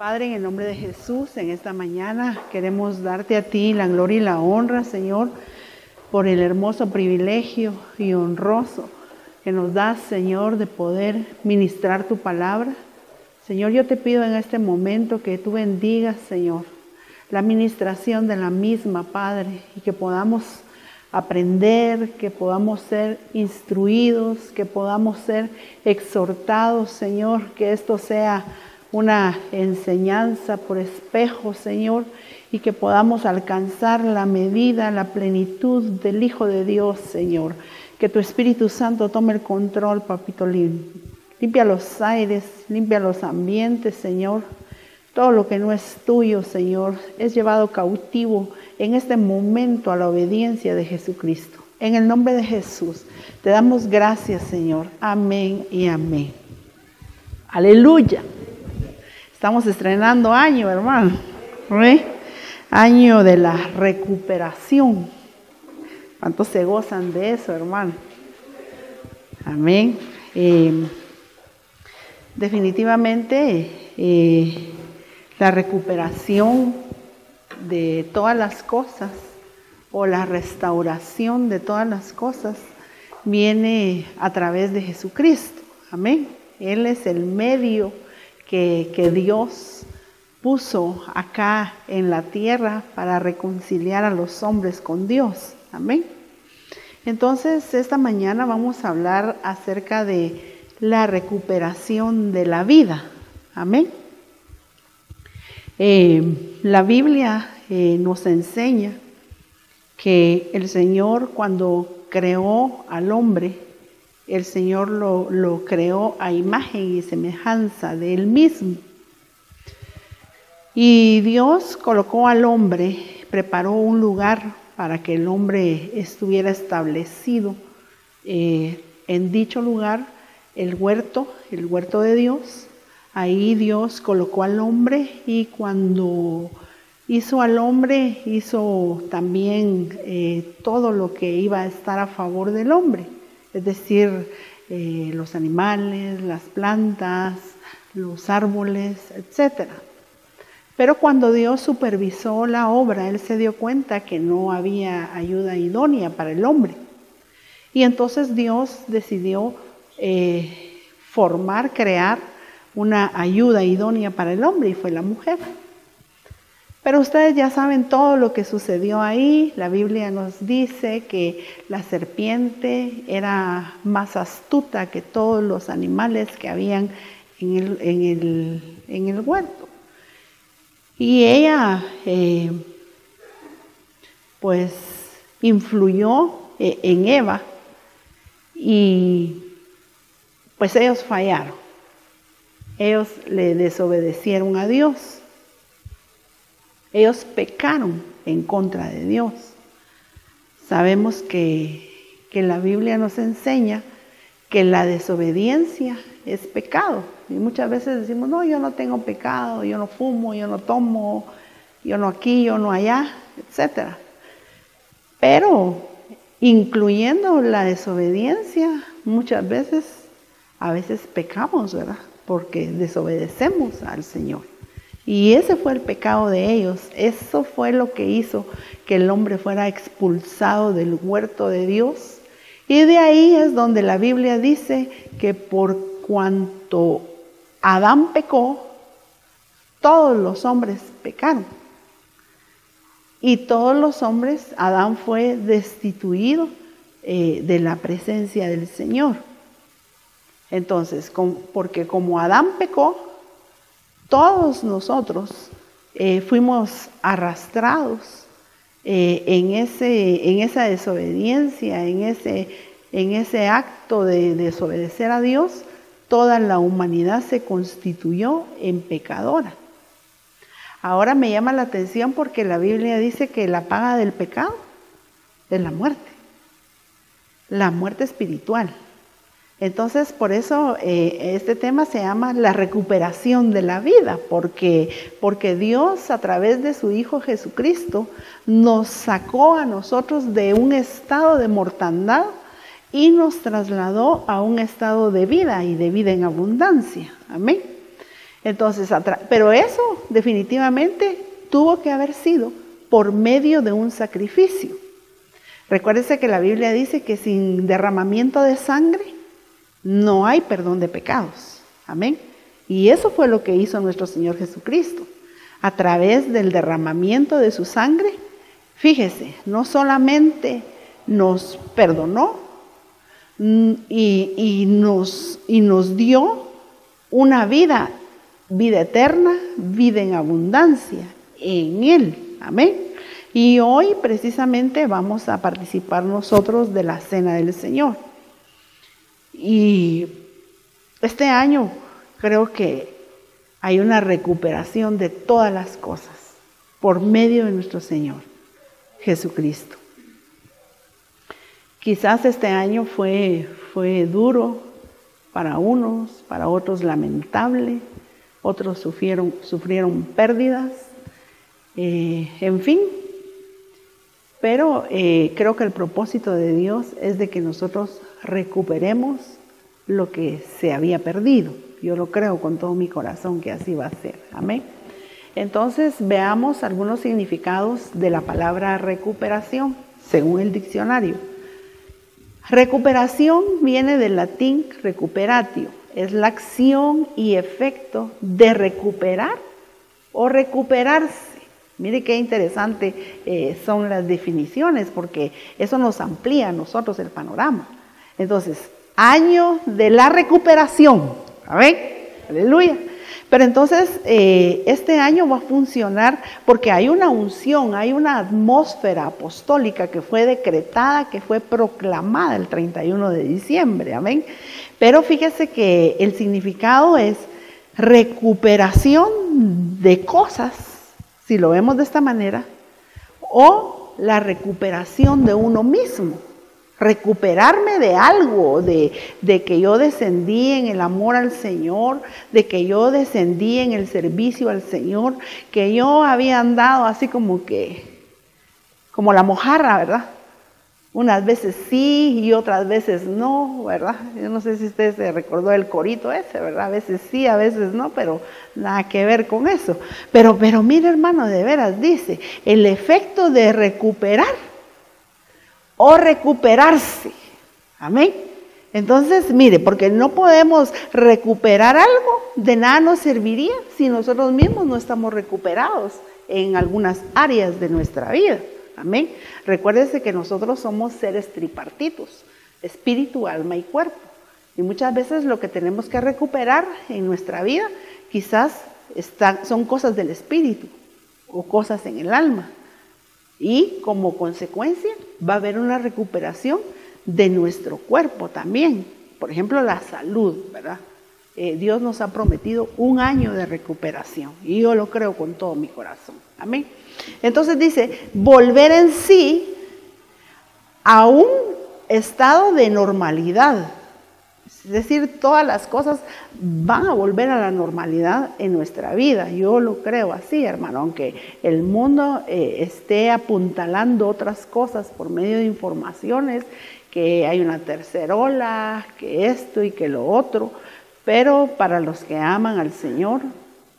Padre, en el nombre de Jesús, en esta mañana queremos darte a ti la gloria y la honra, Señor, por el hermoso privilegio y honroso que nos das, Señor, de poder ministrar tu palabra. Señor, yo te pido en este momento que tú bendigas, Señor, la administración de la misma, Padre, y que podamos aprender, que podamos ser instruidos, que podamos ser exhortados, Señor, que esto sea una enseñanza por espejo, Señor, y que podamos alcanzar la medida, la plenitud del Hijo de Dios, Señor. Que tu Espíritu Santo tome el control, papito Limpia los aires, limpia los ambientes, Señor. Todo lo que no es tuyo, Señor, es llevado cautivo en este momento a la obediencia de Jesucristo. En el nombre de Jesús, te damos gracias, Señor. Amén y amén. Aleluya. Estamos estrenando año, hermano. Año de la recuperación. ¿Cuántos se gozan de eso, hermano? Amén. Eh, definitivamente eh, la recuperación de todas las cosas o la restauración de todas las cosas viene a través de Jesucristo. Amén. Él es el medio que, Dios puso acá en la tierra para reconciliar a los hombres con Dios. Amén. Entonces, esta mañana vamos a hablar acerca de la recuperación de la vida. Amén. Eh, la Biblia eh, nos enseña que el Señor cuando creó al hombre, el Señor lo, creó a imagen y semejanza de Él mismo. Y Dios colocó al hombre, preparó un lugar para que el hombre estuviera establecido eh, en dicho lugar, el huerto, el huerto de Dios. Ahí Dios colocó al hombre y cuando hizo al hombre, hizo también eh, todo lo que iba a estar a favor del hombre es decir, eh, los animales, las plantas, los árboles, etc. Pero cuando Dios supervisó la obra, Él se dio cuenta que no había ayuda idónea para el hombre. Y entonces Dios decidió eh, formar, crear una ayuda idónea para el hombre y fue la mujer. Pero ustedes ya saben todo lo que sucedió ahí. La Biblia nos dice que la serpiente era más astuta que todos los animales que habían en el, huerto. Y ella, eh, pues, influyó eh, en Eva y pues ellos fallaron. Ellos le desobedecieron a Dios. Ellos pecaron en contra de Dios. Sabemos que, la Biblia nos enseña que la desobediencia es pecado. Y muchas veces decimos, no, yo no tengo pecado, yo no fumo, yo no tomo, yo no aquí, yo no allá, etc. Pero incluyendo la desobediencia, muchas veces, a veces pecamos, ¿verdad? Porque desobedecemos al Señor. Y ese fue el pecado de ellos. Eso fue lo que hizo que el hombre fuera expulsado del huerto de Dios. Y de ahí es donde la Biblia dice que por cuanto Adán pecó, todos los hombres pecaron. Y todos los hombres, Adán fue destituido eh, de la presencia del Señor. Entonces, porque como Adán pecó, todos nosotros eh, fuimos arrastrados eh, en, ese, en esa desobediencia, en ese, en ese acto de desobedecer a Dios, toda la humanidad se constituyó en pecadora. Ahora me llama la atención porque la Biblia dice que la paga del pecado es la muerte, la muerte espiritual. Entonces, por eso eh, este tema se llama la recuperación de la vida, porque, porque Dios a través de su Hijo Jesucristo nos sacó a nosotros de un estado de mortandad y nos trasladó a un estado de vida y de vida en abundancia. Amén. Entonces, pero eso definitivamente tuvo que haber sido por medio de un sacrificio. Recuérdese que la Biblia dice que sin derramamiento de sangre no hay perdón de pecados. Amén. Y eso fue lo que hizo nuestro Señor Jesucristo. A través del derramamiento de su sangre, fíjese, no solamente nos perdonó mm, y, nos, y nos dio una vida, vida eterna, vida en abundancia en Él. Amén. Y hoy precisamente vamos a participar nosotros de la cena del Señor. Y este año creo que hay una recuperación de todas las cosas por medio de nuestro Señor Jesucristo. Quizás este año fue, fue duro para unos, para otros lamentable, otros sufrieron, sufrieron pérdidas, eh, en fin. Pero eh, creo que el propósito de Dios es de que nosotros recuperemos lo que se había perdido. Yo lo creo con todo mi corazón que así va a ser. Amén. Entonces veamos algunos significados de la palabra recuperación según el diccionario. Recuperación viene del latín recuperatio. Es la acción y efecto de recuperar o recuperarse. Mire qué interesante eh, son las definiciones porque eso nos amplía a nosotros el panorama. Entonces, año de la recuperación. ¿Amén? Aleluya. Pero entonces eh, este año va a funcionar porque hay una unción, hay una atmósfera apostólica que fue decretada, que fue proclamada el 31 de diciembre. Amén. Pero fíjese que el significado es recuperación de cosas si lo vemos de esta manera, o la recuperación de uno mismo. Recuperarme de algo, de, de, que yo descendí en el amor al Señor, de que yo descendí en el servicio al Señor, que yo había andado así como que, como la mojarra, ¿verdad? Unas veces sí y otras veces no, ¿verdad? Yo no sé si usted se recordó el corito ese, ¿verdad? A veces sí, a veces no, pero nada que ver con eso. Pero, pero mire hermano, de veras dice, el efecto de recuperar o recuperarse. Amén. Entonces, mire, porque no podemos recuperar algo, de nada nos serviría si nosotros mismos no estamos recuperados en algunas áreas de nuestra vida. Amén. Recuérdese que nosotros somos seres tripartitos, espíritu, alma y cuerpo. Y muchas veces lo que tenemos que recuperar en nuestra vida quizás son cosas del espíritu o cosas en el alma. Y como consecuencia va a haber una recuperación de nuestro cuerpo también. Por ejemplo, la salud, ¿verdad? Eh, Dios nos ha prometido un año de recuperación y yo lo creo con todo mi corazón. Amén. Entonces dice, volver en sí a un estado de normalidad. Es decir, todas las cosas van a volver a la normalidad en nuestra vida. Yo lo creo así, hermano, aunque el mundo eh, esté apuntalando otras cosas por medio de informaciones, que hay una tercera ola, que esto y que lo otro, pero para los que aman al Señor,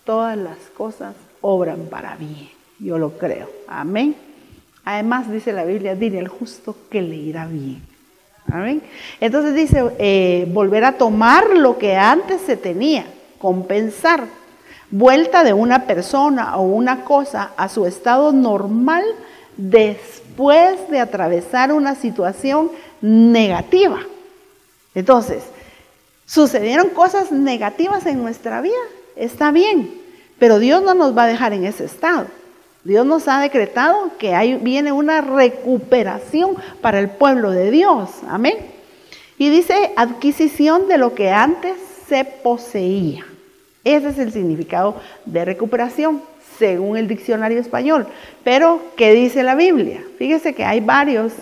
todas las cosas obran para bien. Yo lo creo. Amén. Además dice la Biblia, dile al justo que le irá bien. Entonces dice, eh, volver a tomar lo que antes se tenía, compensar, vuelta de una persona o una cosa a su estado normal después de atravesar una situación negativa. Entonces, sucedieron cosas negativas en nuestra vida, está bien, pero Dios no nos va a dejar en ese estado. Dios nos ha decretado que hay, viene una recuperación para el pueblo de Dios. Amén. Y dice adquisición de lo que antes se poseía. Ese es el significado de recuperación, según el diccionario español. Pero, ¿qué dice la Biblia? Fíjese que hay varios,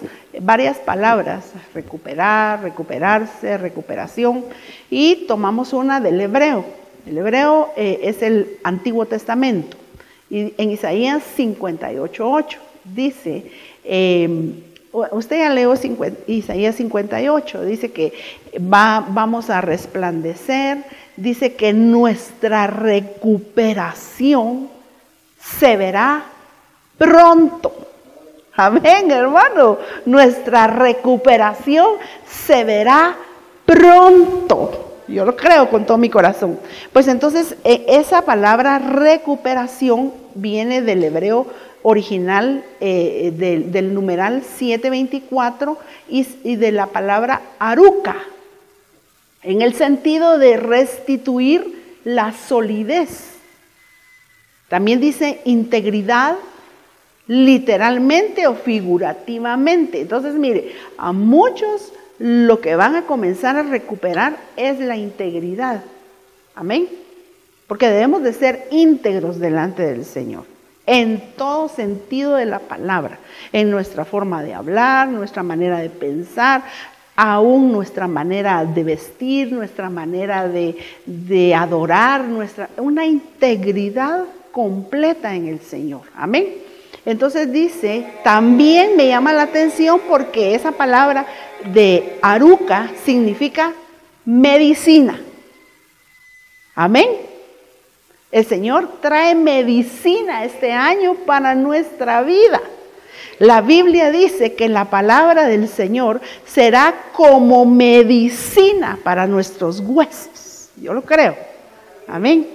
varias palabras, recuperar, recuperarse, recuperación, y tomamos una del hebreo. El hebreo eh, es el Antiguo Testamento. Y en Isaías 58.8 dice, em, usted ya leo Isaías 58, dice que va, vamos a resplandecer, dice que nuestra recuperación se verá pronto. Amén, hermano. Nuestra recuperación se verá pronto. Yo lo creo con todo mi corazón. Pues entonces, e, esa palabra recuperación viene del hebreo original, eh, del, numeral 724 y, y de la palabra aruca, en el sentido de restituir la solidez. También dice integridad, literalmente o figurativamente. Entonces, mire, a muchos lo que van a comenzar a recuperar es la integridad. Amén. Porque debemos de ser íntegros delante del Señor, en todo sentido de la palabra, en nuestra forma de hablar, nuestra manera de pensar, aún nuestra manera de vestir, nuestra manera de, de adorar, nuestra, una integridad completa en el Señor. Amén. Entonces dice, también me llama la atención porque esa palabra de aruca significa medicina. Amén. El Señor trae medicina este año para nuestra vida. La Biblia dice que la palabra del Señor será como medicina para nuestros huesos. Yo lo creo. Amén.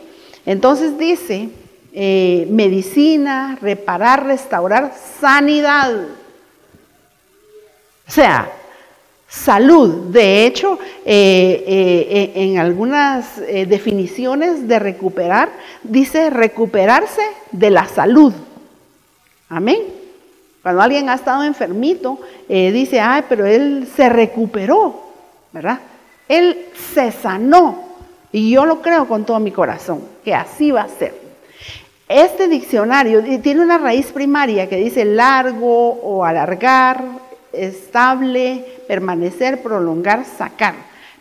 Entonces dice, eh, medicina, reparar, restaurar, sanidad. O sea, salud. De hecho, eh, eh, en algunas definiciones de recuperar, dice recuperarse de la salud. Amén. Cuando alguien ha estado enfermito, dice, ay, pero él se recuperó, ¿verdad? Él se sanó. Y yo lo creo con todo mi corazón, que así va a ser. Este diccionario tiene una raíz primaria que dice largo o alargar, estable, permanecer, prolongar, sacar.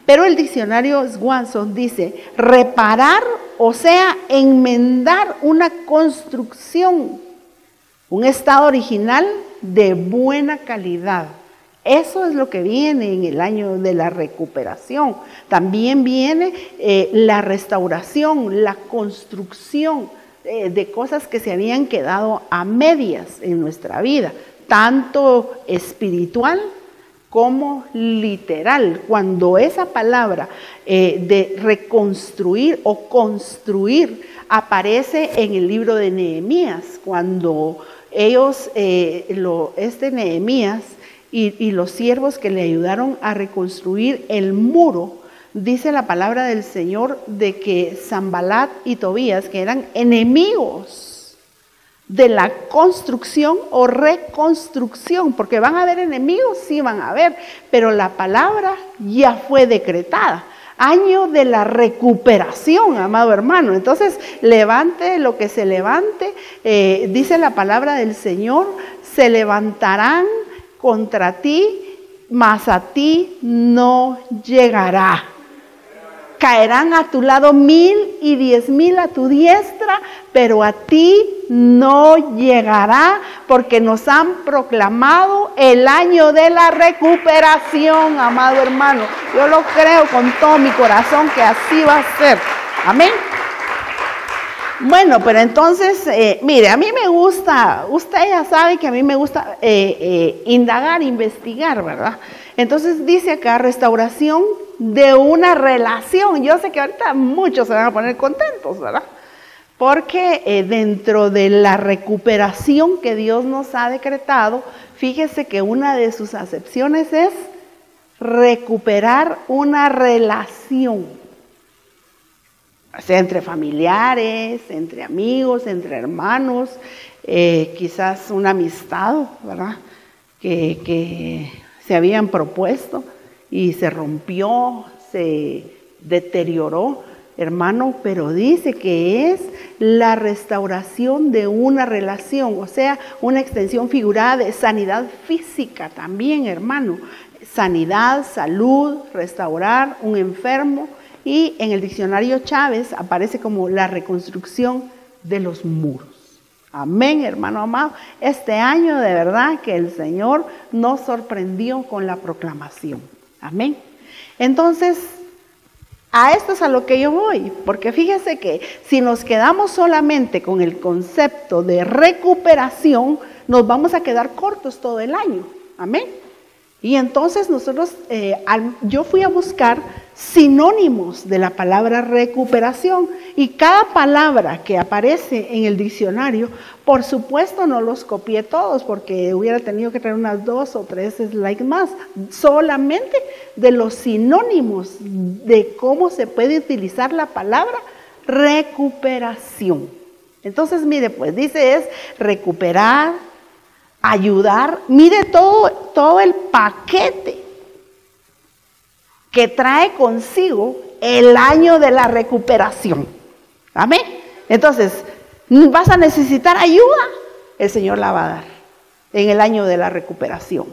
Pero el diccionario Swanson dice reparar, o sea, enmendar una construcción, un estado original de buena calidad. Eso es lo que viene en el año de la recuperación. También viene eh, la restauración, la construcción eh, de cosas que se habían quedado a medias en nuestra vida, tanto espiritual como literal. Cuando esa palabra eh, de reconstruir o construir aparece en el libro de Nehemías, cuando ellos, eh, este Nehemías y, y los siervos que le ayudaron a reconstruir el muro, dice la palabra del Señor de que Zambalat y Tobías, que eran enemigos de la construcción o reconstrucción, porque van a haber enemigos, sí van a haber, pero la palabra ya fue decretada. Año de la recuperación, amado hermano. Entonces, levante lo que se levante, eh, dice la palabra del Señor, se levantarán contra ti, mas a ti no llegará caerán a tu lado mil y diez mil a tu diestra, pero a ti no llegará porque nos han proclamado el año de la recuperación, amado hermano. Yo lo creo con todo mi corazón que así va a ser. Amén. Bueno, pero entonces, eh, mire, a mí me gusta, usted ya sabe que a mí me gusta eh, eh, indagar, investigar, ¿verdad? Entonces dice acá restauración de una relación. Yo sé que ahorita muchos se van a poner contentos, ¿verdad? Porque eh, dentro de la recuperación que Dios nos ha decretado, fíjese que una de sus acepciones es recuperar una relación. O sea, entre familiares, entre amigos, entre hermanos, eh, quizás una amistad, ¿verdad? que se habían propuesto y se rompió, se deterioró, hermano, pero dice que es la restauración de una relación, o sea, una extensión figurada de sanidad física también, hermano. Sanidad, salud, restaurar un enfermo y en el diccionario Chávez aparece como la reconstrucción de los muros. Amén, hermano amado. Este año de verdad que el Señor nos sorprendió con la proclamación. Amén. Entonces, a esto es a lo que yo voy, porque fíjese que si nos quedamos solamente con el concepto de recuperación, nos vamos a quedar cortos todo el año. Amén. Y entonces nosotros, eh, yo fui a buscar sinónimos de la palabra recuperación y cada palabra que aparece en el diccionario, por supuesto no los copié todos porque hubiera tenido que traer unas dos o tres slides más, solamente de los sinónimos de cómo se puede utilizar la palabra recuperación. Entonces, mire, pues dice es recuperar, ayudar. Mire todo, todo el paquete que trae consigo el año de la recuperación. Amén. Entonces, vas a necesitar ayuda, el Señor la va a dar en el año de la recuperación.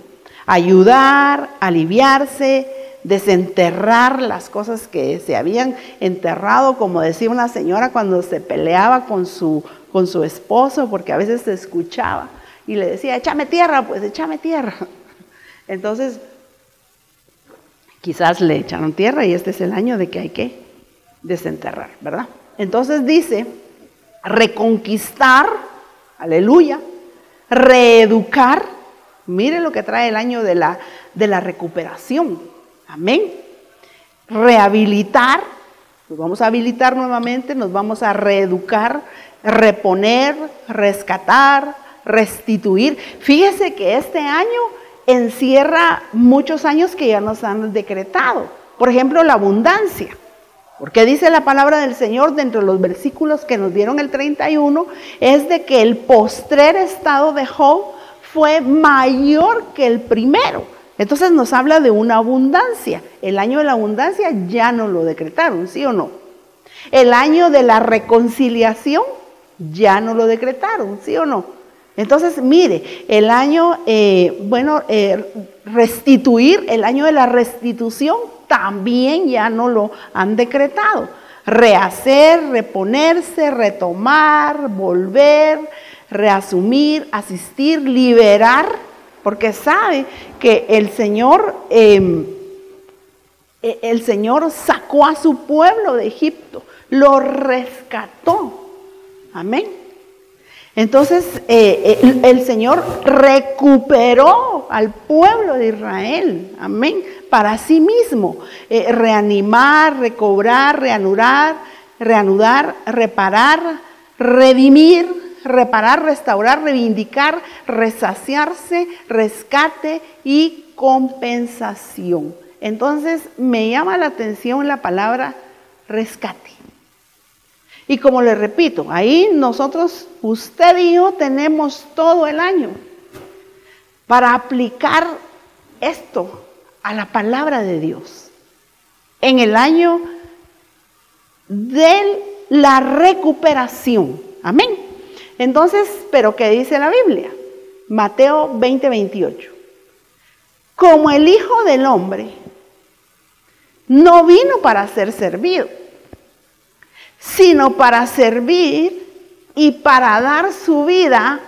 Ayudar, aliviarse, desenterrar las cosas que se habían enterrado, como decía una señora cuando se peleaba con su, con su esposo, porque a veces se escuchaba y le decía, échame tierra, pues échame tierra. Entonces, quizás le echaron tierra y este es el año de que hay que desenterrar, ¿verdad? Entonces dice, reconquistar, aleluya, reeducar, mire lo que trae el año de la, de la recuperación, amén, rehabilitar, nos vamos a habilitar nuevamente, nos vamos a reeducar, reponer, rescatar, restituir. Fíjese que este año encierra muchos años que ya nos han decretado. Por ejemplo, la abundancia. Porque dice la palabra del Señor dentro de los versículos que nos dieron el 31, es de que el postrer estado de Job fue mayor que el primero. Entonces nos habla de una abundancia. El año de la abundancia ya no lo decretaron, ¿sí o no? El año de la reconciliación ya no lo decretaron, ¿sí o no? Entonces, mire, el año, eh, bueno, eh, restituir, el año de la restitución también ya no lo han decretado. Rehacer, reponerse, retomar, volver, reasumir, asistir, liberar, porque sabe que el Señor, em, e, el Señor sacó a su pueblo de Egipto, lo rescató. Amén. Entonces eh, el, Señor recuperó al pueblo de Israel, amén, para sí mismo. Eh, reanimar, recobrar, reanudar, reanudar, reparar, redimir, reparar, restaurar, reivindicar, resaciarse, rescate y compensación. Entonces me llama la atención la palabra rescate. Y como le repito, ahí nosotros, usted y yo tenemos todo el año para aplicar esto a la palabra de Dios. En el año de la recuperación. Amén. Entonces, ¿pero qué dice la Biblia? Mateo 20, 28. Como el Hijo del Hombre no vino para ser servido sino para servir y para dar su vida.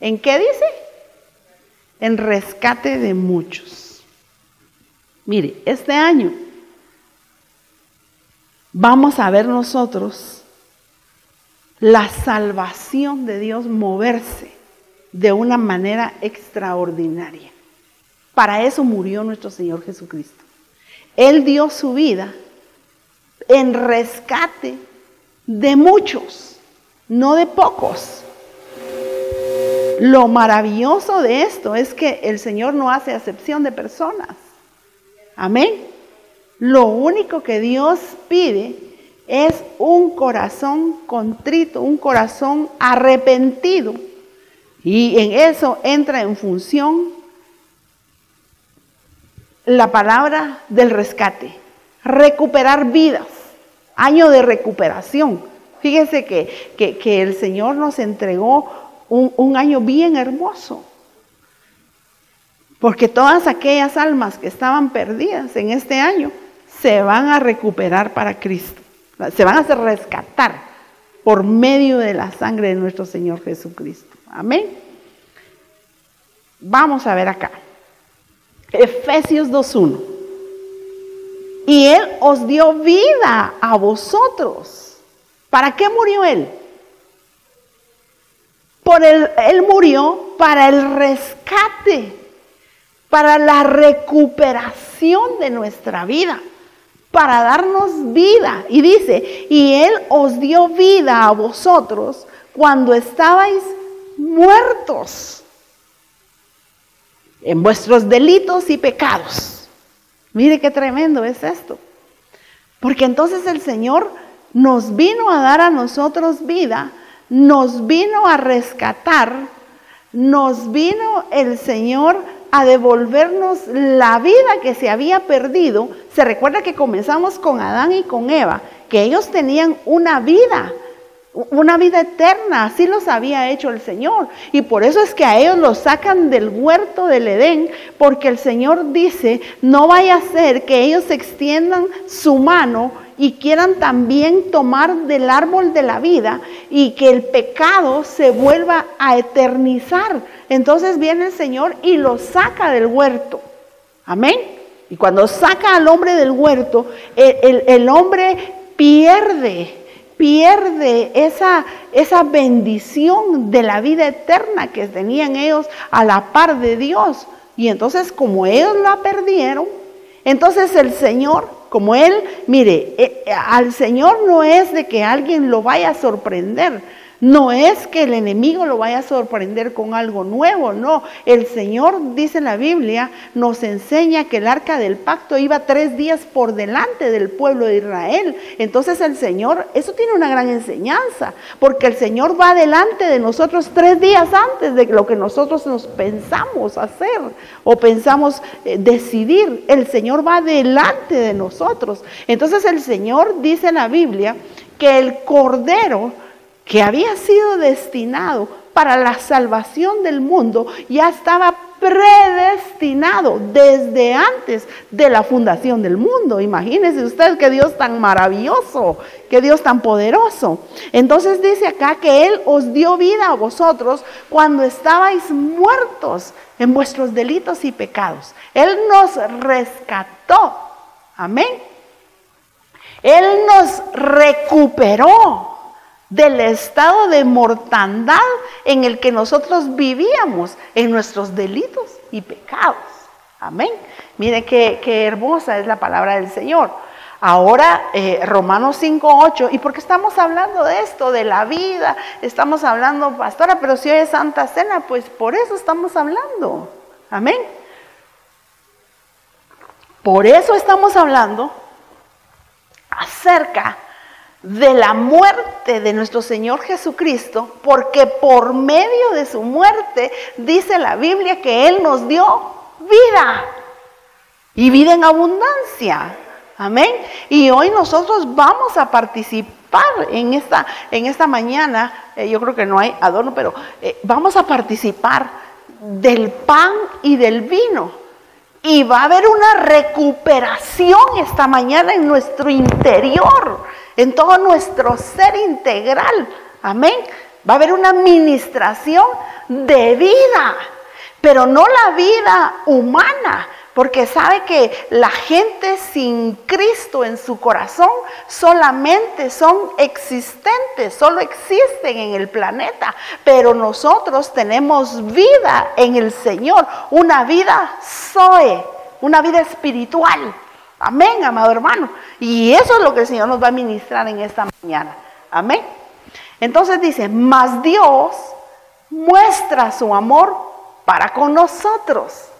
¿En qué dice? En rescate de muchos. Mire, este año vamos a ver nosotros la salvación de Dios moverse de una manera extraordinaria. Para eso murió nuestro Señor Jesucristo. Él dio su vida en rescate de muchos, no de pocos. Lo maravilloso de esto es que el Señor no hace acepción de personas. Amén. Lo único que Dios pide es un corazón contrito, un corazón arrepentido. Y en eso entra en función la palabra del rescate recuperar vidas, año de recuperación. Fíjese que, el Señor nos entregó un, un año bien hermoso. Porque todas aquellas almas que estaban perdidas en este año se van a recuperar para Cristo. Se van a hacer rescatar. por medio de la sangre de nuestro Señor Jesucristo. Amén. Vamos a ver acá. Efesios 2.1. Y Él os dio vida a vosotros. ¿Para qué murió Él? Por el, él murió para el rescate, para la recuperación de nuestra vida, para darnos vida. Y dice, y Él os dio vida a vosotros cuando estabais muertos en vuestros delitos y pecados. Mire qué tremendo es esto. Porque entonces el Señor nos vino a dar a nosotros vida nos vino a rescatar, nos vino el Señor a devolvernos la vida que se había perdido. Se recuerda que comenzamos con Adán y con Eva, que ellos tenían una vida, una vida eterna, así los había hecho el Señor. Y por eso es que a ellos los sacan del huerto del Edén, porque el Señor dice, no vaya a ser que ellos extiendan su mano y quieran también tomar del árbol de la vida y que el pecado se vuelva a eternizar. Entonces viene el Señor y lo saca del huerto. Amén. Y cuando saca al hombre del huerto, el, hombre pierde, pierde esa, esa bendición de la vida eterna que tenían ellos a la par de Dios. Y entonces como ellos la perdieron, entonces el Señor como Él, mire, eh, al Señor no es de que alguien lo vaya a sorprender, no es que el enemigo lo vaya a sorprender con algo nuevo, no. El Señor, dice la Biblia, nos enseña que el arca del pacto iba tres días por delante del pueblo de Israel. Entonces el Señor, eso tiene una gran enseñanza, porque el Señor va delante de nosotros tres días antes de lo que nosotros nos pensamos hacer o pensamos eh, decidir. El Señor va delante de nosotros. Entonces el Señor dice en la Biblia que el cordero que había sido destinado para la salvación del mundo, ya estaba predestinado desde antes de la fundación del mundo. Imagínense ustedes que Dios tan maravilloso, que Dios tan poderoso. Entonces dice acá que Él os dio vida a vosotros cuando estabais muertos en vuestros delitos y pecados. Él nos rescató. Amén. Él nos recuperó del estado de mortandad en el que nosotros vivíamos en nuestros delitos y pecados. Amén. Mire qué, hermosa es la palabra del Señor. Ahora, eh, Romanos 5.8, ¿y por qué estamos hablando de esto, de la vida? Estamos hablando, pastora, pero si hoy es Santa Cena, pues por eso estamos hablando. Amén. Por eso estamos hablando acerca de la muerte de nuestro Señor Jesucristo, porque por medio de su muerte dice la Biblia que Él nos dio vida y vida en abundancia. Amén. Y hoy nosotros vamos a participar en esta, en esta mañana, eh, yo creo que no hay adorno, pero eh, vamos a participar del pan y del vino. Y va a haber una recuperación esta mañana en nuestro interior en todo nuestro ser integral. Amén. Va a haber una administración de vida, pero no la vida humana, porque sabe que la gente sin Cristo en su corazón solamente son existentes, solo existen en el planeta, pero nosotros tenemos vida en el Señor, una vida Zoe, una vida espiritual. Amén, amado hermano. Y eso es lo que el Señor nos va a ministrar en esta mañana. Amén. Entonces dice, mas Dios muestra su amor para con nosotros.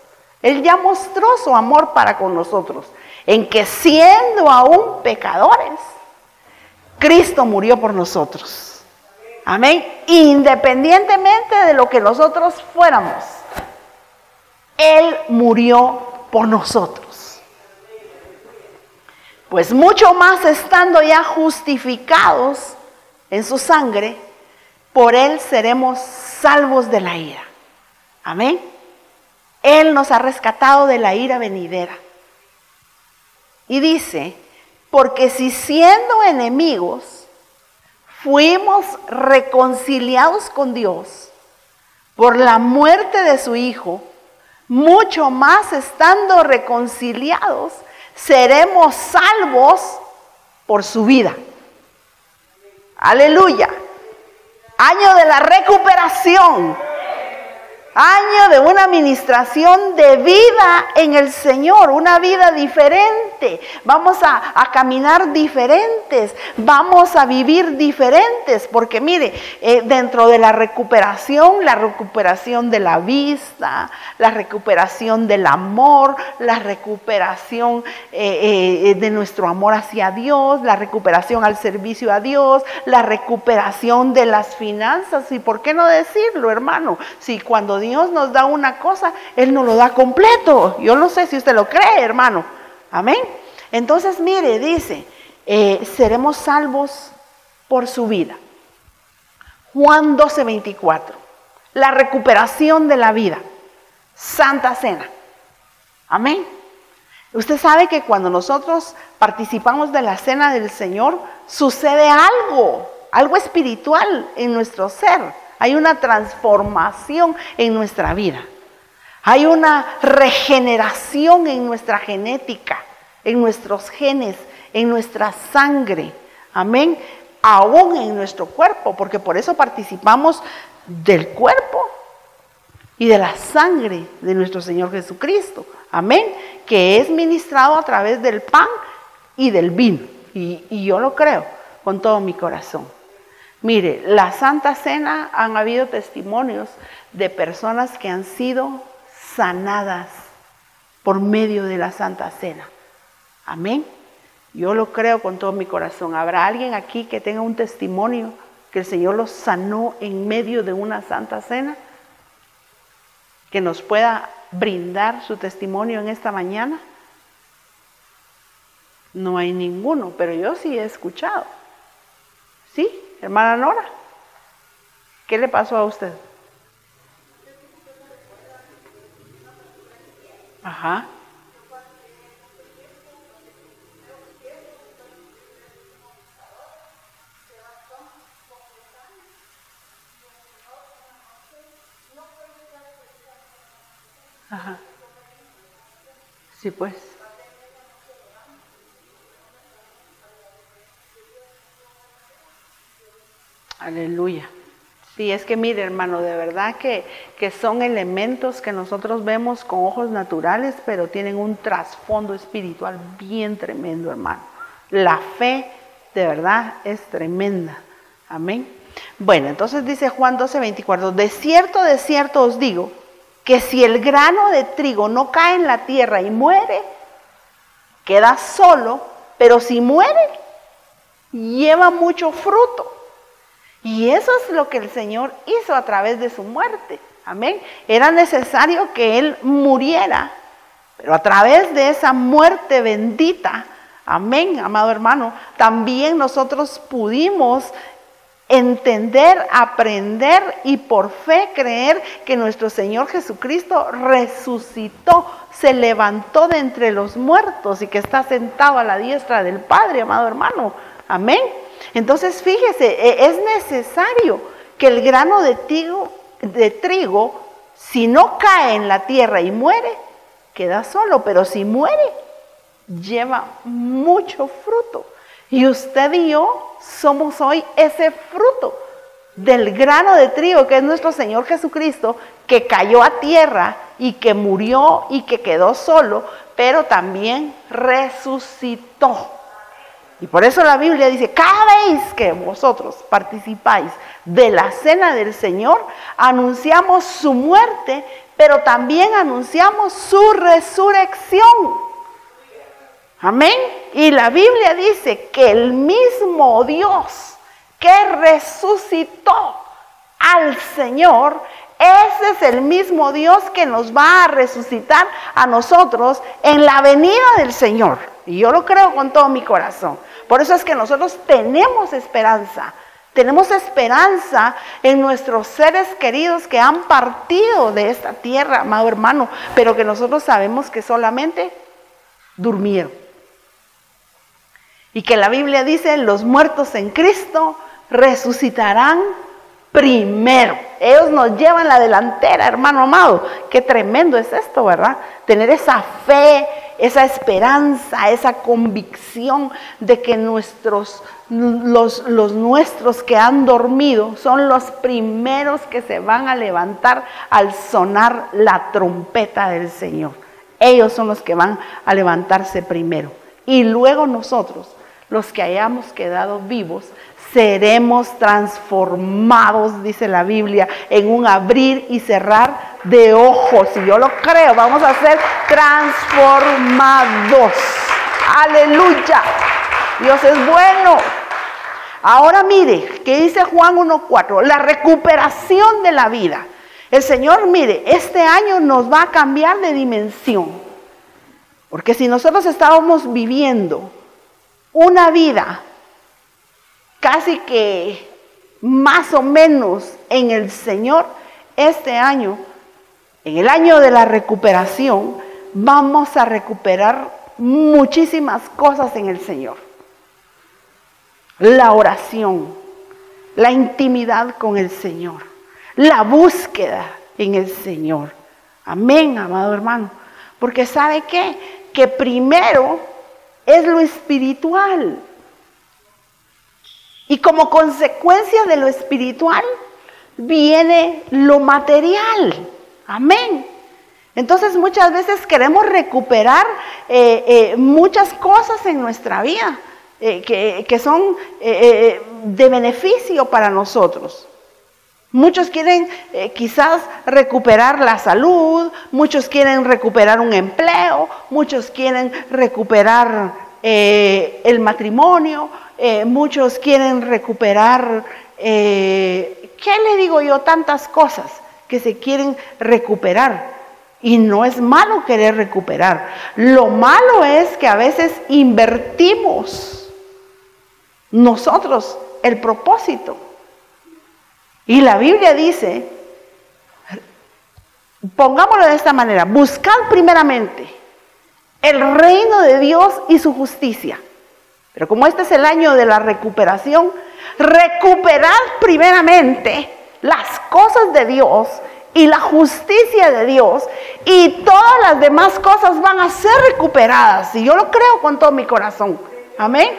Él ya mostró su amor para con nosotros. En que siendo aún pecadores, Cristo murió por nosotros. Amén. Independientemente de lo que nosotros fuéramos, Él murió por nosotros. Pues mucho más estando ya justificados en su sangre, por Él seremos salvos de la ira. Amén. Él nos ha rescatado de la ira venidera. Y dice, porque si siendo enemigos fuimos reconciliados con Dios por la muerte de su Hijo, mucho más estando reconciliados, seremos salvos por su vida. Aleluya. Año de la recuperación. Año de una administración de vida en el Señor, una vida diferente. Vamos a, caminar diferentes, vamos a vivir diferentes, porque mire, eh, dentro de la recuperación, la recuperación de la vista, la recuperación del amor, la recuperación eh, eh, de nuestro amor hacia Dios, la recuperación al servicio a Dios, la recuperación de las finanzas, y por qué no decirlo, hermano, si cuando Dios nos da una cosa, Él nos lo da completo. Yo no sé si usted lo cree, hermano. Amén. Entonces, mire, dice, eh, seremos salvos por su vida. Juan 12, 24. La recuperación de la vida. Santa Cena. Amén. Usted sabe que cuando nosotros participamos de la cena del Señor, sucede algo, algo espiritual en nuestro ser. Hay una transformación en nuestra vida. Hay una regeneración en nuestra genética, en nuestros genes, en nuestra sangre. Amén. Aún en nuestro cuerpo, porque por eso participamos del cuerpo y de la sangre de nuestro Señor Jesucristo. Amén. Que es ministrado a través del pan y del vino. Y, yo lo creo con todo mi corazón. Mire, la Santa Cena han habido testimonios de personas que han sido sanadas por medio de la Santa Cena. Amén. Yo lo creo con todo mi corazón. ¿Habrá alguien aquí que tenga un testimonio que el Señor los sanó en medio de una Santa Cena? Que nos pueda brindar su testimonio en esta mañana. No hay ninguno, pero yo sí he escuchado. ¿Sí? Hermana Nora, ¿qué le pasó a usted? Ajá. Ajá. Sí, pues. Aleluya. Sí, es que mire hermano, de verdad que, que, son elementos que nosotros vemos con ojos naturales, pero tienen un trasfondo espiritual bien tremendo, hermano. La fe de verdad es tremenda. Amén. Bueno, entonces dice Juan 12, 24, de cierto, de cierto os digo, que si el grano de trigo no cae en la tierra y muere, queda solo, pero si muere, lleva mucho fruto. Y eso es lo que el Señor hizo a través de su muerte. Amén. Era necesario que Él muriera, pero a través de esa muerte bendita, amén, amado hermano, también nosotros pudimos entender, aprender y por fe creer que nuestro Señor Jesucristo resucitó, se levantó de entre los muertos y que está sentado a la diestra del Padre, amado hermano. Amén. Entonces, fíjese, e, es necesario que el grano de trigo, de trigo, si no cae en la tierra y muere, queda solo, pero si muere, lleva mucho fruto. Y usted y yo somos hoy ese fruto del grano de trigo que es nuestro Señor Jesucristo, que cayó a tierra y que murió y que quedó solo, pero también resucitó. Y por eso la Biblia dice, cada vez que vosotros participáis de la cena del Señor, anunciamos su muerte, pero también anunciamos su resurrección. Amén. Y la Biblia dice que el mismo Dios que resucitó al Señor, ese es el mismo Dios que nos va a resucitar a nosotros en la venida del Señor. Y yo lo creo con todo mi corazón. Por eso es que nosotros tenemos esperanza. Tenemos esperanza en nuestros seres queridos que han partido de esta tierra, amado hermano, pero que nosotros sabemos que solamente durmieron. Y que la Biblia dice, los muertos en Cristo resucitarán primero. Ellos nos llevan la delantera, hermano amado. Qué tremendo es esto, ¿verdad? Tener esa fe, esa esperanza, esa convicción de que nuestros, los, los nuestros que han dormido son los primeros que se van a levantar al sonar la trompeta del Señor. Ellos son los que van a levantarse primero. Y luego nosotros, los que hayamos quedado vivos, seremos transformados, dice la Biblia, en un abrir y cerrar de ojos. Y yo lo creo, vamos a ser transformados. Aleluya. Dios es bueno. Ahora mire, ¿qué dice Juan 1.4? La recuperación de la vida. El Señor, mire, este año nos va a cambiar de dimensión. Porque si nosotros estábamos viviendo una vida casi que más o menos en el Señor, este año, en el año de la recuperación, vamos a recuperar muchísimas cosas en el Señor. La oración, la intimidad con el Señor, la búsqueda en el Señor. Amén, amado hermano. Porque sabe qué? Que primero es lo espiritual. Y como consecuencia de lo espiritual viene lo material. Amén. Entonces muchas veces queremos recuperar eh, eh, muchas cosas en nuestra vida eh, que, que, son de beneficio para nosotros. Muchos quieren quizás recuperar la salud, muchos quieren recuperar un empleo, muchos quieren recuperar el matrimonio, eh, muchos quieren recuperar, eh, ¿qué le digo yo? Tantas cosas que se quieren recuperar. Y no es malo querer recuperar. Lo malo es que a veces invertimos nosotros el propósito. Y la Biblia dice, pongámoslo de esta manera, buscad primeramente el reino de Dios y su justicia pero como este es el año de la recuperación, recuperad primeramente las cosas de Dios y la justicia de Dios y todas las demás cosas van a ser recuperadas. Y yo lo creo con todo mi corazón. Amén.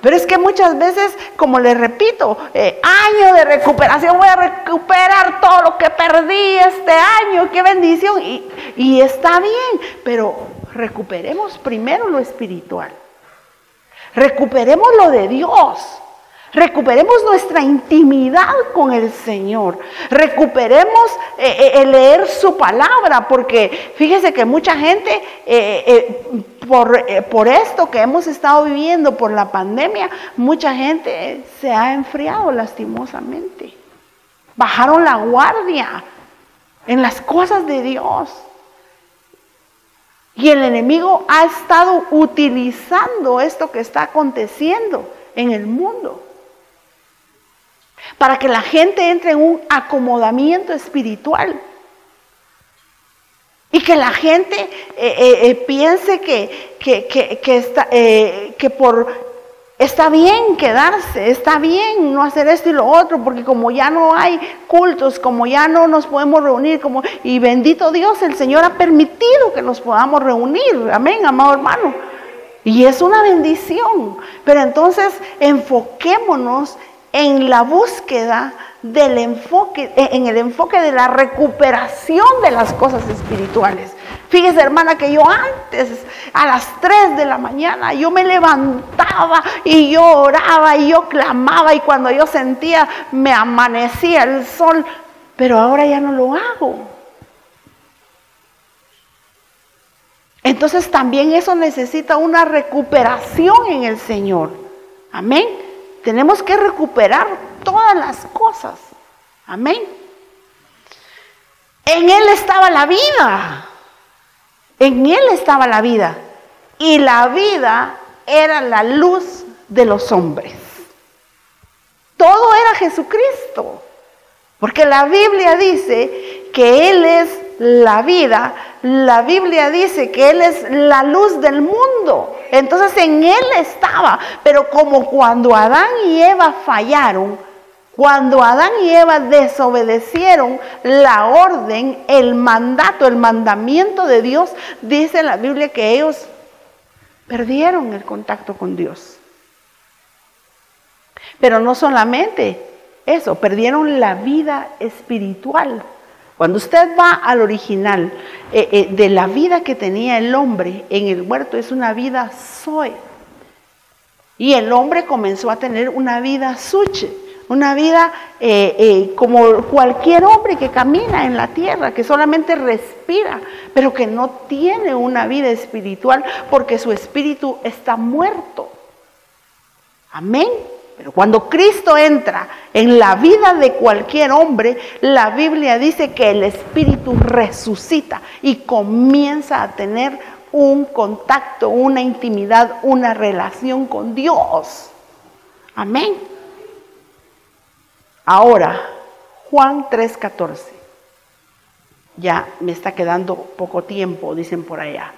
Pero es que muchas veces, como les repito, eh, año de recuperación, voy a recuperar todo lo que perdí este año, qué bendición. Y, y está bien, pero recuperemos primero lo espiritual. Recuperemos lo de Dios. Recuperemos nuestra intimidad con el Señor. Recuperemos eh, eh, leer su palabra, porque fíjese que mucha gente, eh, por, por esto que hemos estado viviendo, por la pandemia, mucha gente se ha enfriado lastimosamente. Bajaron la guardia en las cosas de Dios. Y el enemigo ha estado utilizando esto que está aconteciendo en el mundo para que la gente entre en un acomodamiento espiritual. Y que la gente eh, eh, eh, piense que, que, está, que por Está bien quedarse, está bien no hacer esto y lo otro, porque como ya no hay cultos, como ya no nos podemos reunir, como y bendito Dios, el Señor ha permitido que nos podamos reunir. Amén, amado hermano. Y es una bendición. Pero entonces enfoquémonos en la búsqueda del enfoque, en el enfoque de la recuperación de las cosas espirituales. Fíjese, hermana, que yo antes, a las 3 de la mañana, yo me levantaba y yo oraba y yo clamaba y cuando yo sentía me amanecía el sol, pero ahora ya no lo hago. Entonces también eso necesita una recuperación en el Señor. Amén. Tenemos que recuperar todas las cosas. Amén. En Él estaba la vida. En Él estaba la vida. Y la vida era la luz de los hombres. Todo era Jesucristo. Porque la Biblia dice que Él es la vida. La Biblia dice que Él es la luz del mundo. Entonces en Él estaba. Pero como cuando Adán y Eva fallaron, Cuando Adán y Eva desobedecieron la orden, el mandato, el mandamiento de Dios, dice la Biblia que ellos perdieron el contacto con Dios. Pero no solamente eso, perdieron la vida espiritual. Cuando usted va al original eh, eh, de la vida que tenía el hombre en el huerto, es una vida soy. Y el hombre comenzó a tener una vida suche, una vida eh, como cualquier hombre que camina en la tierra, que solamente respira, pero que no tiene una vida espiritual porque su espíritu está muerto. Amén. Pero cuando Cristo entra en la vida de cualquier hombre, la Biblia dice que el Espíritu resucita y comienza a tener un contacto, una intimidad, una relación con Dios. Amén. Ahora, Juan 3:14. Ya me está quedando poco tiempo, dicen por allá.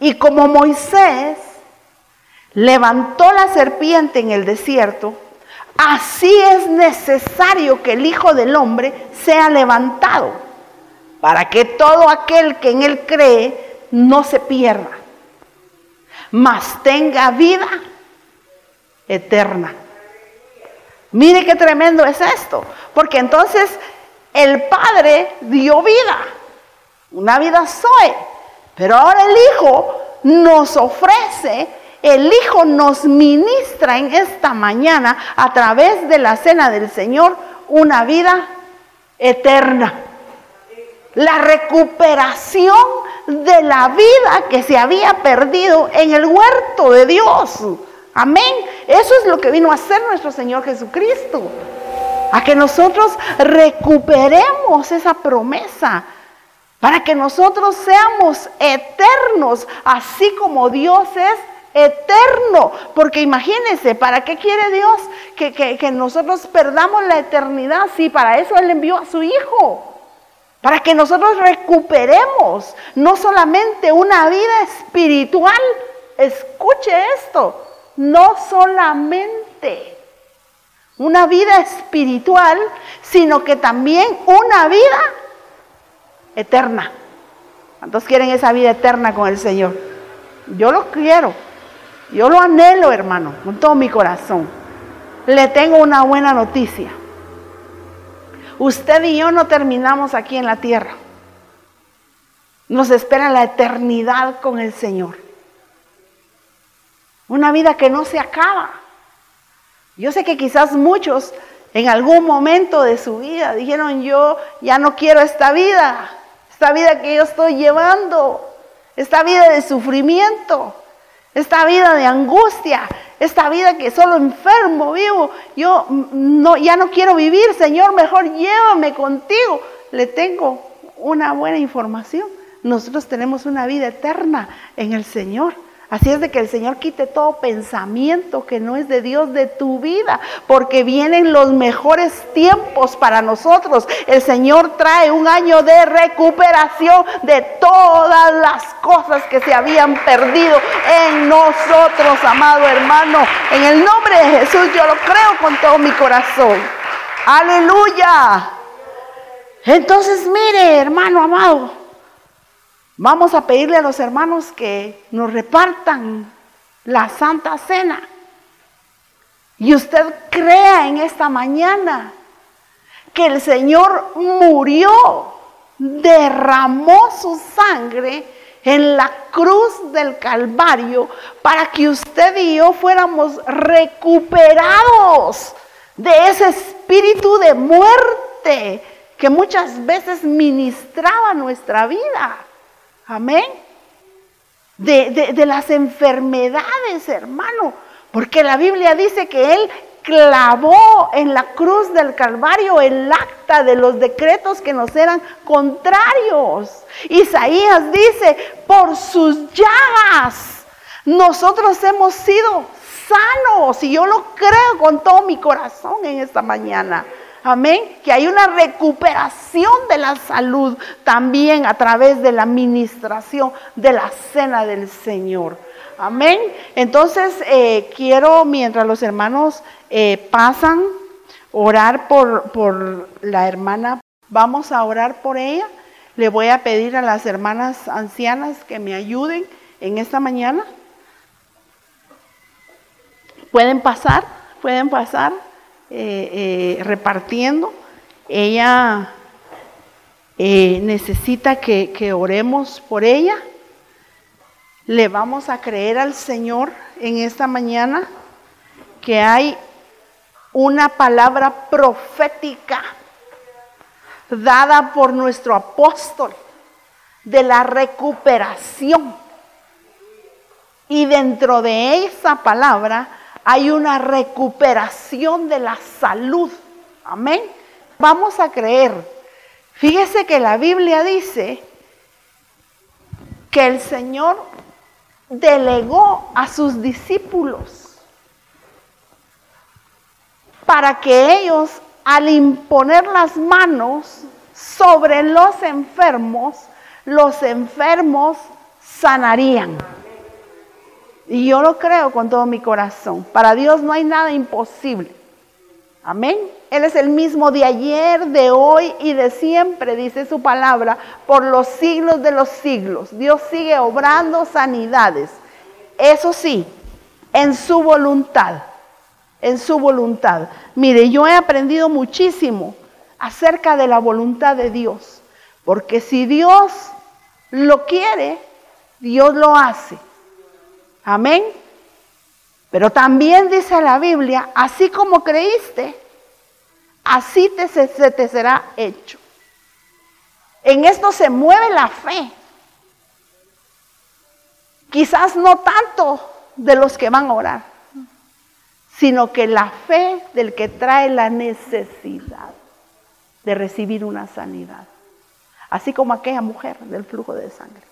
Y como Moisés levantó la serpiente en el desierto, Así es necesario que el Hijo del Hombre sea levantado, para que todo aquel que en Él cree no se pierda, mas tenga vida eterna. Mire qué tremendo es esto, porque entonces el Padre dio vida, una vida soy, pero ahora el Hijo nos ofrece el Hijo nos ministra en esta mañana a través de la cena del Señor una vida eterna. La recuperación de la vida que se había perdido en el huerto de Dios. Amén. Eso es lo que vino a hacer nuestro Señor Jesucristo. A que nosotros recuperemos esa promesa. Para que nosotros seamos eternos, así como Dios es eterno. Porque imagínense, ¿para qué quiere Dios que, nosotros perdamos la eternidad? Si para eso Él envió a su Hijo. Para que nosotros recuperemos no solamente una vida espiritual, escuche esto, no solamente una vida espiritual, sino que también una vida eterna. ¿Cuántos quieren esa vida eterna con el Señor? Yo lo quiero. Yo lo anhelo, hermano, con todo mi corazón. Le tengo una buena noticia. Usted y yo no terminamos aquí en la tierra. Nos espera la eternidad con el Señor. Una vida que no se acaba. Yo sé que quizás muchos en algún momento de su vida dijeron, yo ya no quiero esta vida, esta vida que yo estoy llevando, esta vida de sufrimiento esta vida de angustia, esta vida que solo enfermo vivo, yo no, ya no quiero vivir, Señor, mejor llévame contigo. Le tengo una buena información. Nosotros tenemos una vida eterna en el Señor. Así es de que el Señor quite todo pensamiento que no es de Dios de tu vida, porque vienen los mejores tiempos para nosotros. El Señor trae un año de recuperación de todas las cosas que se habían perdido en nosotros, amado hermano. En el nombre de Jesús yo lo creo con todo mi corazón. Aleluya. Entonces mire, hermano amado, Vamos a pedirle a los hermanos que nos repartan la Santa Cena. Y usted crea en esta mañana que el Señor murió, derramó su sangre en la cruz del Calvario para que usted y yo fuéramos recuperados de ese espíritu de muerte que muchas veces ministraba nuestra vida. Amén. De, las enfermedades, hermano. Porque la Biblia dice que Él clavó en la cruz del Calvario el acta de los decretos que nos eran contrarios. Isaías dice, por sus llagas nosotros hemos sido sanos. Y yo lo creo con todo mi corazón en esta mañana. Amén. Que hay una recuperación de la salud también a través de la administración de la cena del Señor. Amén. Entonces, eh, quiero, mientras los hermanos eh, pasan orar por, por la hermana. Vamos a orar por ella. Le voy a pedir a las hermanas ancianas que me ayuden en esta mañana. Pueden pasar, pueden pasar eh, eh, repartiendo. Ella eh, necesita que, que oremos por ella. Le vamos a creer al Señor en esta mañana que hay una palabra profética dada por nuestro apóstol de la recuperación. Y dentro de esa palabra hay una recuperación de la salud. Amén. Vamos a creer. Fíjese que la Biblia dice que el Señor delegó a sus discípulos para que ellos al imponer las manos sobre los enfermos, los enfermos sanarían. Y yo lo creo con todo mi corazón. Para Dios no hay nada imposible. Amén. Él es el mismo de ayer, de hoy y de siempre, dice su palabra, por los siglos de los siglos. Dios sigue obrando sanidades. Eso sí, en su voluntad. En su voluntad. Mire, yo he aprendido muchísimo acerca de la voluntad de Dios. Porque si Dios lo quiere, Dios lo hace. Amén. Pero también dice la Biblia, así como creíste, así te, se, te será hecho. En esto se mueve la fe. Quizás no tanto de los que van a orar, sino que la fe del que trae la necesidad de recibir una sanidad. Así como aquella mujer del flujo de sangre,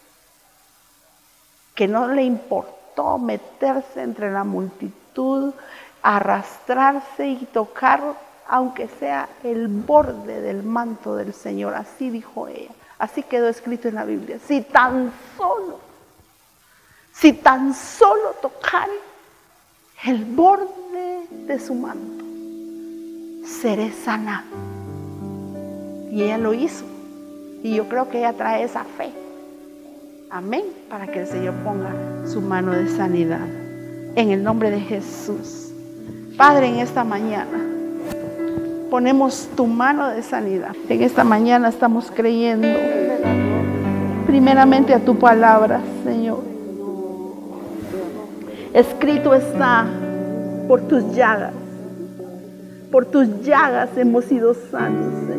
que no le importa meterse entre la multitud, arrastrarse y tocar, aunque sea el borde del manto del Señor. Así dijo ella. Así quedó escrito en la Biblia. Si tan solo, si tan solo tocar el borde de su manto, seré sana. Y ella lo hizo. Y yo creo que ella trae esa fe. Amén. Para que el Señor ponga su mano de sanidad. En el nombre de Jesús. Padre, en esta mañana ponemos tu mano de sanidad. En esta mañana estamos creyendo primeramente a tu palabra, Señor. Escrito está por tus llagas. Por tus llagas hemos sido sanos.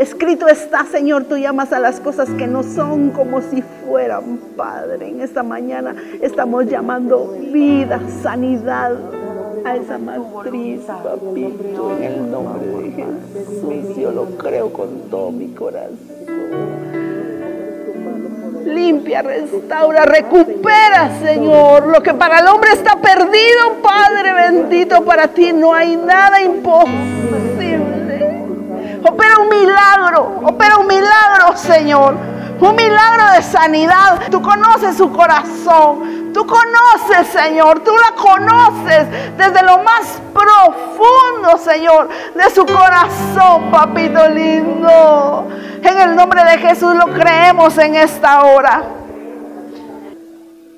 Escrito está, Señor, tú llamas a las cosas que no son como si fueran, Padre. En esta mañana estamos llamando vida, sanidad a esa matriz, papito, en el nombre de Jesús. Yo lo creo con todo mi corazón. Limpia, restaura, recupera, Señor. Lo que para el hombre está perdido, Padre bendito, para ti no hay nada imposible. Opera un milagro, opera un milagro, Señor. Un milagro de sanidad. Tú conoces su corazón. Tú conoces, Señor. Tú la conoces desde lo más profundo, Señor, de su corazón, papito lindo. En el nombre de Jesús lo creemos en esta hora.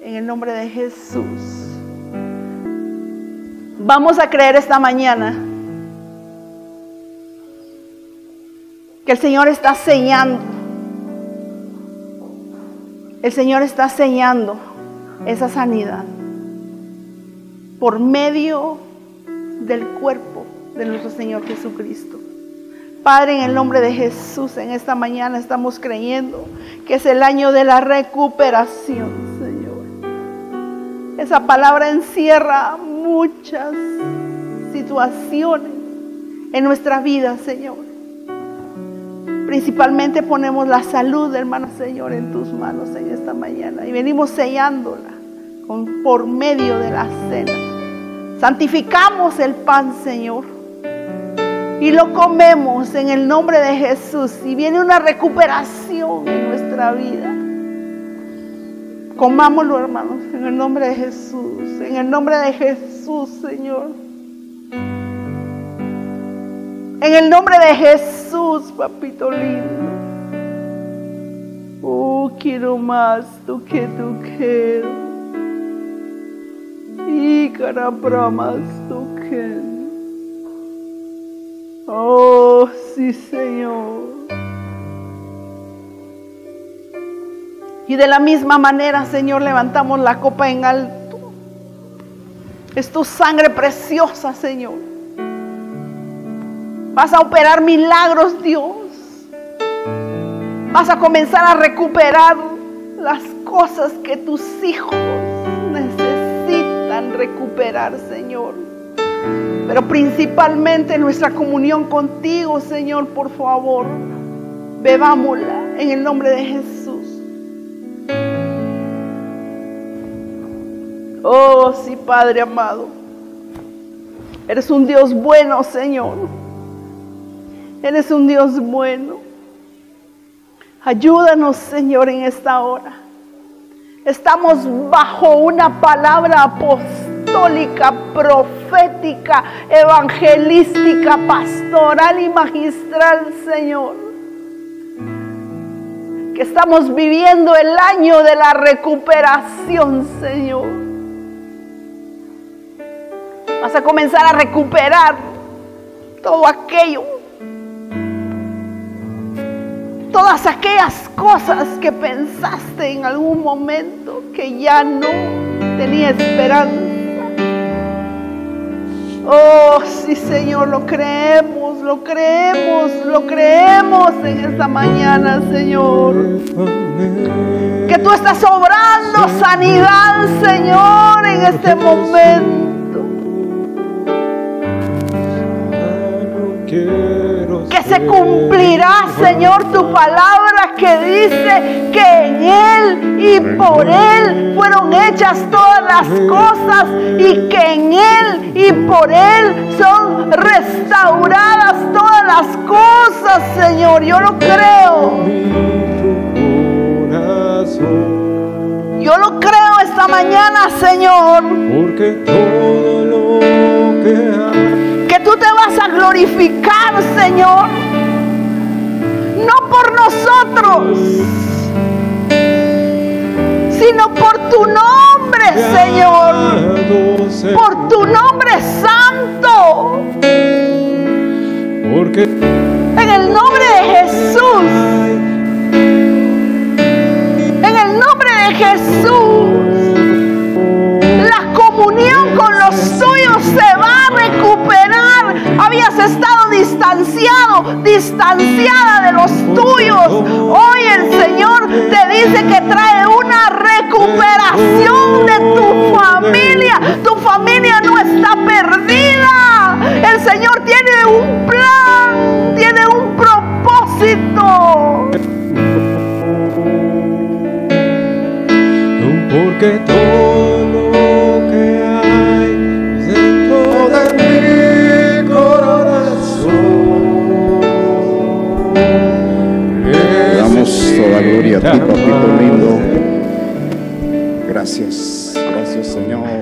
En el nombre de Jesús. Vamos a creer esta mañana que el Señor está sellando. El Señor está sellando esa sanidad por medio del cuerpo de nuestro Señor Jesucristo. Padre, en el nombre de Jesús, en esta mañana estamos creyendo que es el año de la recuperación, Señor. Esa palabra encierra muchas situaciones en nuestra vida, Señor. Principalmente ponemos la salud, hermano Señor, en tus manos en esta mañana y venimos sellándola con, por medio de la cena. Santificamos el pan, Señor, y lo comemos en el nombre de Jesús y viene una recuperación en nuestra vida. Comámoslo, hermanos, en el nombre de Jesús, en el nombre de Jesús, Señor. En el nombre de Jesús, papito lindo. Oh, quiero más tú que tú quiero. Y más tú que. Oh, sí, Señor. Y de la misma manera, Señor, levantamos la copa en alto. Es tu sangre preciosa, Señor. Vas a operar milagros, Dios. Vas a comenzar a recuperar las cosas que tus hijos necesitan recuperar, Señor. Pero principalmente nuestra comunión contigo, Señor, por favor. Bebámosla en el nombre de Jesús. Oh, sí, Padre amado. Eres un Dios bueno, Señor. Eres un Dios bueno. Ayúdanos, Señor, en esta hora. Estamos bajo una palabra apostólica, profética, evangelística, pastoral y magistral, Señor. Que estamos viviendo el año de la recuperación, Señor. Vas a comenzar a recuperar todo aquello todas aquellas cosas que pensaste en algún momento que ya no tenía esperanza. Oh, sí, Señor, lo creemos, lo creemos, lo creemos en esta mañana, Señor. Que tú estás obrando sanidad, Señor, en este momento que se cumplirá, Señor, tu palabra que dice que en Él y por Él fueron hechas todas las cosas y que en Él y por Él son restauradas todas las cosas, Señor. Yo lo creo. Yo lo creo esta mañana, Señor. Porque todo lo que vas a glorificar, Señor. No por nosotros, sino por tu nombre, Señor. Por tu nombre santo. Porque en el nombre de Jesús. En el nombre de Jesús. La comunión con los suyos se va a recuperar habías estado distanciado, distanciada de los tuyos. Hoy el Señor te dice que trae una recuperación de tu familia. Tu familia no está perdida. El Señor tiene un plan, tiene un propósito. Porque todo gloria a ti, papito lindo. Gracias, gracias Señor.